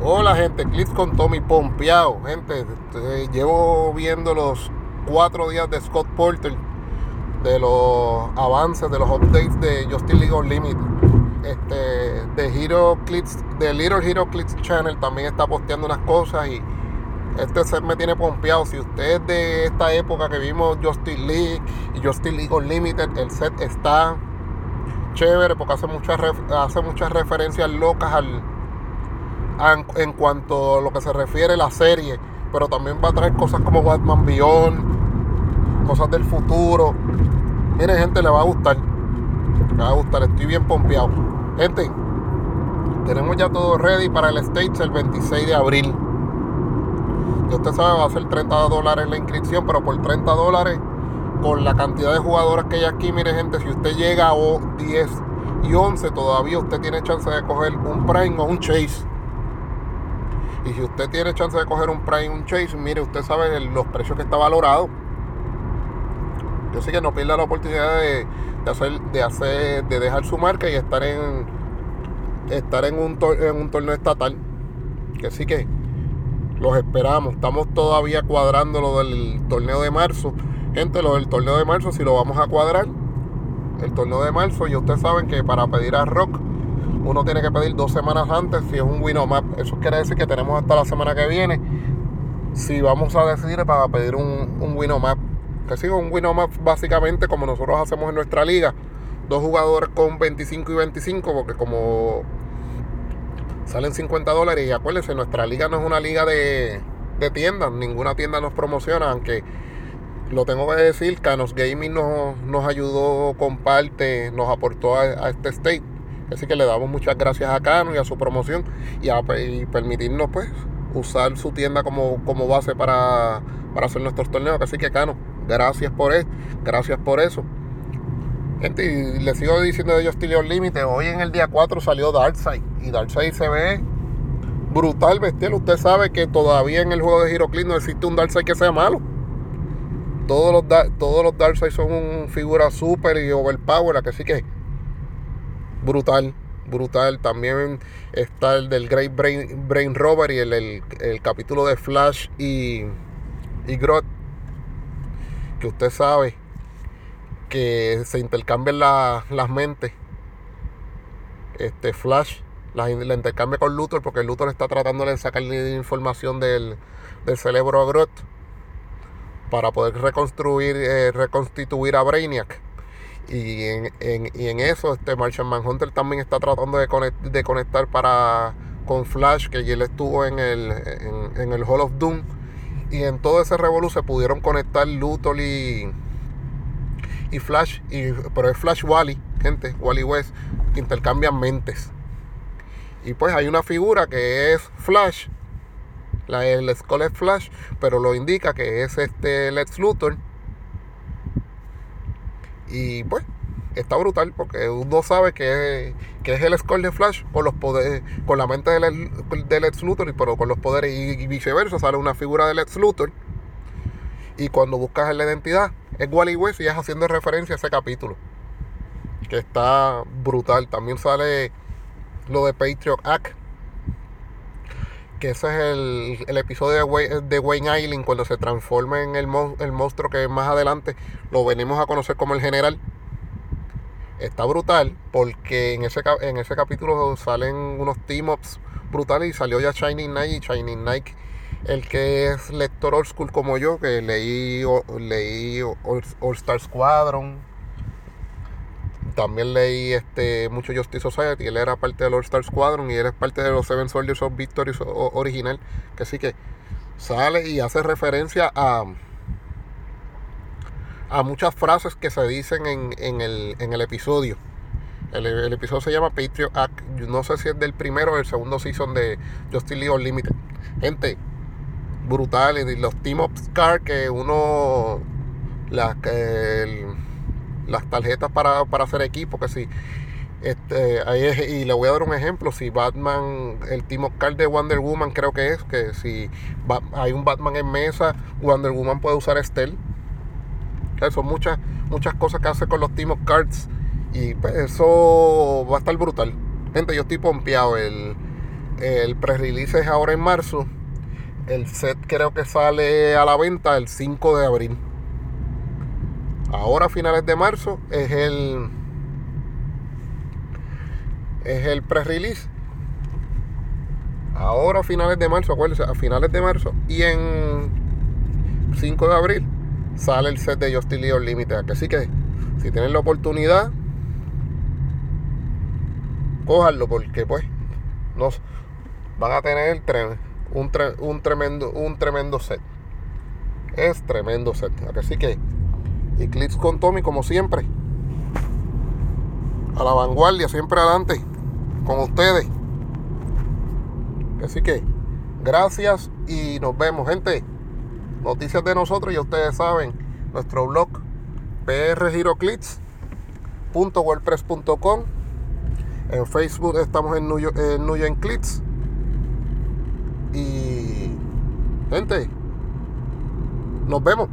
Hola gente, clips con Tommy Pompeado. Gente, eh, llevo viendo los cuatro días de Scott Porter, de los avances, de los updates de Justin League Unlimited. Este, de Hero Clips, de Little Hero Clips Channel también está posteando unas cosas y este set me tiene pompeado. Si usted es de esta época que vimos Justin League y Justin League Unlimited, el set está chévere porque hace muchas, hace muchas referencias locas al, en cuanto a lo que se refiere a la serie, pero también va a traer cosas como Batman Beyond, cosas del futuro. Miren, gente, le va a gustar. Le va a gustar, estoy bien pompeado. Gente, tenemos ya todo ready para el stage el 26 de abril. Y usted sabe, va a ser 30 dólares la inscripción, pero por 30 dólares, con la cantidad de jugadores que hay aquí, mire gente, si usted llega a 10 y 11, todavía usted tiene chance de coger un Prime o un Chase. Y si usted tiene chance de coger un Prime, un Chase, mire, usted sabe los precios que está valorado. Yo sé que no pierda la oportunidad de, hacer, de hacer, de dejar su marca y estar en estar en un, en un torneo estatal. Que sí que los esperamos. Estamos todavía cuadrando lo del torneo de marzo. Gente, lo del torneo de marzo, si lo vamos a cuadrar, el torneo de marzo, y ustedes saben que para pedir a Rock, uno tiene que pedir dos semanas antes si es un Winomap. Eso quiere decir que tenemos hasta la semana que viene. Si vamos a decidir para pedir un, un Winomap. Que siga un Winomap básicamente como nosotros hacemos en nuestra liga. Dos jugadores con 25 y 25, porque como salen 50 dólares. Y acuérdense, nuestra liga no es una liga de, tiendas, ninguna tienda nos promociona, aunque lo tengo que decir, Canos Gaming nos, ayudó con parte, nos aportó a, este state. Así que le damos muchas gracias a Canos y a su promoción y, a, permitirnos pues usar su tienda como, como base para, para hacer nuestros torneos. Así que Canos, gracias por eso, gracias por eso. Gente, y le sigo diciendo de Justin Límite, hoy en el día 4 salió Darkseid. Y Darkseid se ve brutal, bestial. Usted sabe que todavía en el juego de HeroClix no existe un Darkseid que sea malo. Todos los, todos los Darkseid son figuras super y overpower, que sí que brutal, brutal. También está el del Great Brain, Brain Rover y el, capítulo de Flash y, y Grot. Que usted sabe que se intercambian las mentes. Este Flash la, intercambia con Luthor porque Luthor está tratando de sacarle información del, cerebro a Groot para poder reconstruir, eh, reconstituir a Brainiac. Y en, eso, este Martian Manhunter también está tratando de, de conectar para con Flash, que él estuvo en el, en, el Hall of Doom. Y en todo ese revolú se pudieron conectar Luthor y, y Flash, y, pero es Flash Wally, gente, Wally West, que intercambian mentes. Y pues hay una figura que es Flash, la, el Skull es Flash, pero lo indica que es este Lex Luthor. Y pues está brutal porque uno sabe que, que es el Skull de Flash con los poderes, con la mente de, de Lex Luthor, pero con los poderes y, viceversa sale una figura de Lex Luthor. Y cuando buscas la identidad, es Wally West y es haciendo referencia a ese capítulo. Que está brutal. También sale lo de Patriot Act. Que ese es el, episodio de Wayne, de Wayne Island cuando se transforma en el, el monstruo que más adelante lo venimos a conocer como el general. Está brutal porque en ese, en ese capítulo salen unos team-ups brutales y salió ya Shining Knight y Shining Knight el que es lector old school como yo, que leí, leí All, Star Squadron, también leí este, mucho Justice Society, él era parte del All Star Squadron y él es parte de los Seven Soldiers of Victory original, que sí que sale y hace referencia a, a muchas frases que se dicen en, el, episodio. El, episodio se llama Patriot Act. no sé si es del primero o del segundo season de Justice League Unlimited. Gente, brutales. Y los Team Ups Card que uno. Las, las tarjetas para, hacer equipo, que si. Este, ahí y le voy a dar un ejemplo. Si Batman, el Team Up Card de Wonder Woman, creo que es que si hay un Batman en mesa, Wonder Woman puede usar Estel. Son muchas, muchas cosas que hace con los Up Cards. Y pues, eso va a estar brutal. Gente, yo estoy pompeado. El, El pre-release es ahora en marzo. El set creo que sale a la venta el 5 de abril. Ahora a finales de marzo es el es el pre-release. Ahora a finales de marzo, acuérdense, a finales de marzo y en 5 de abril sale el set de Justin Lee Unlimited. Así que si tienen la oportunidad, cójanlo porque pues nos van a tener un, un, tremendo un tremendo set. Es tremendo set. Así que Eclipse con Tommy como siempre. A la vanguardia, siempre adelante. Con ustedes. Así que gracias y nos vemos, gente. Noticias de nosotros, ya ustedes saben, nuestro blog prgiroclits.wordpress.com. En Facebook estamos en Nuyo, en Clits. Y gente, nos vemos.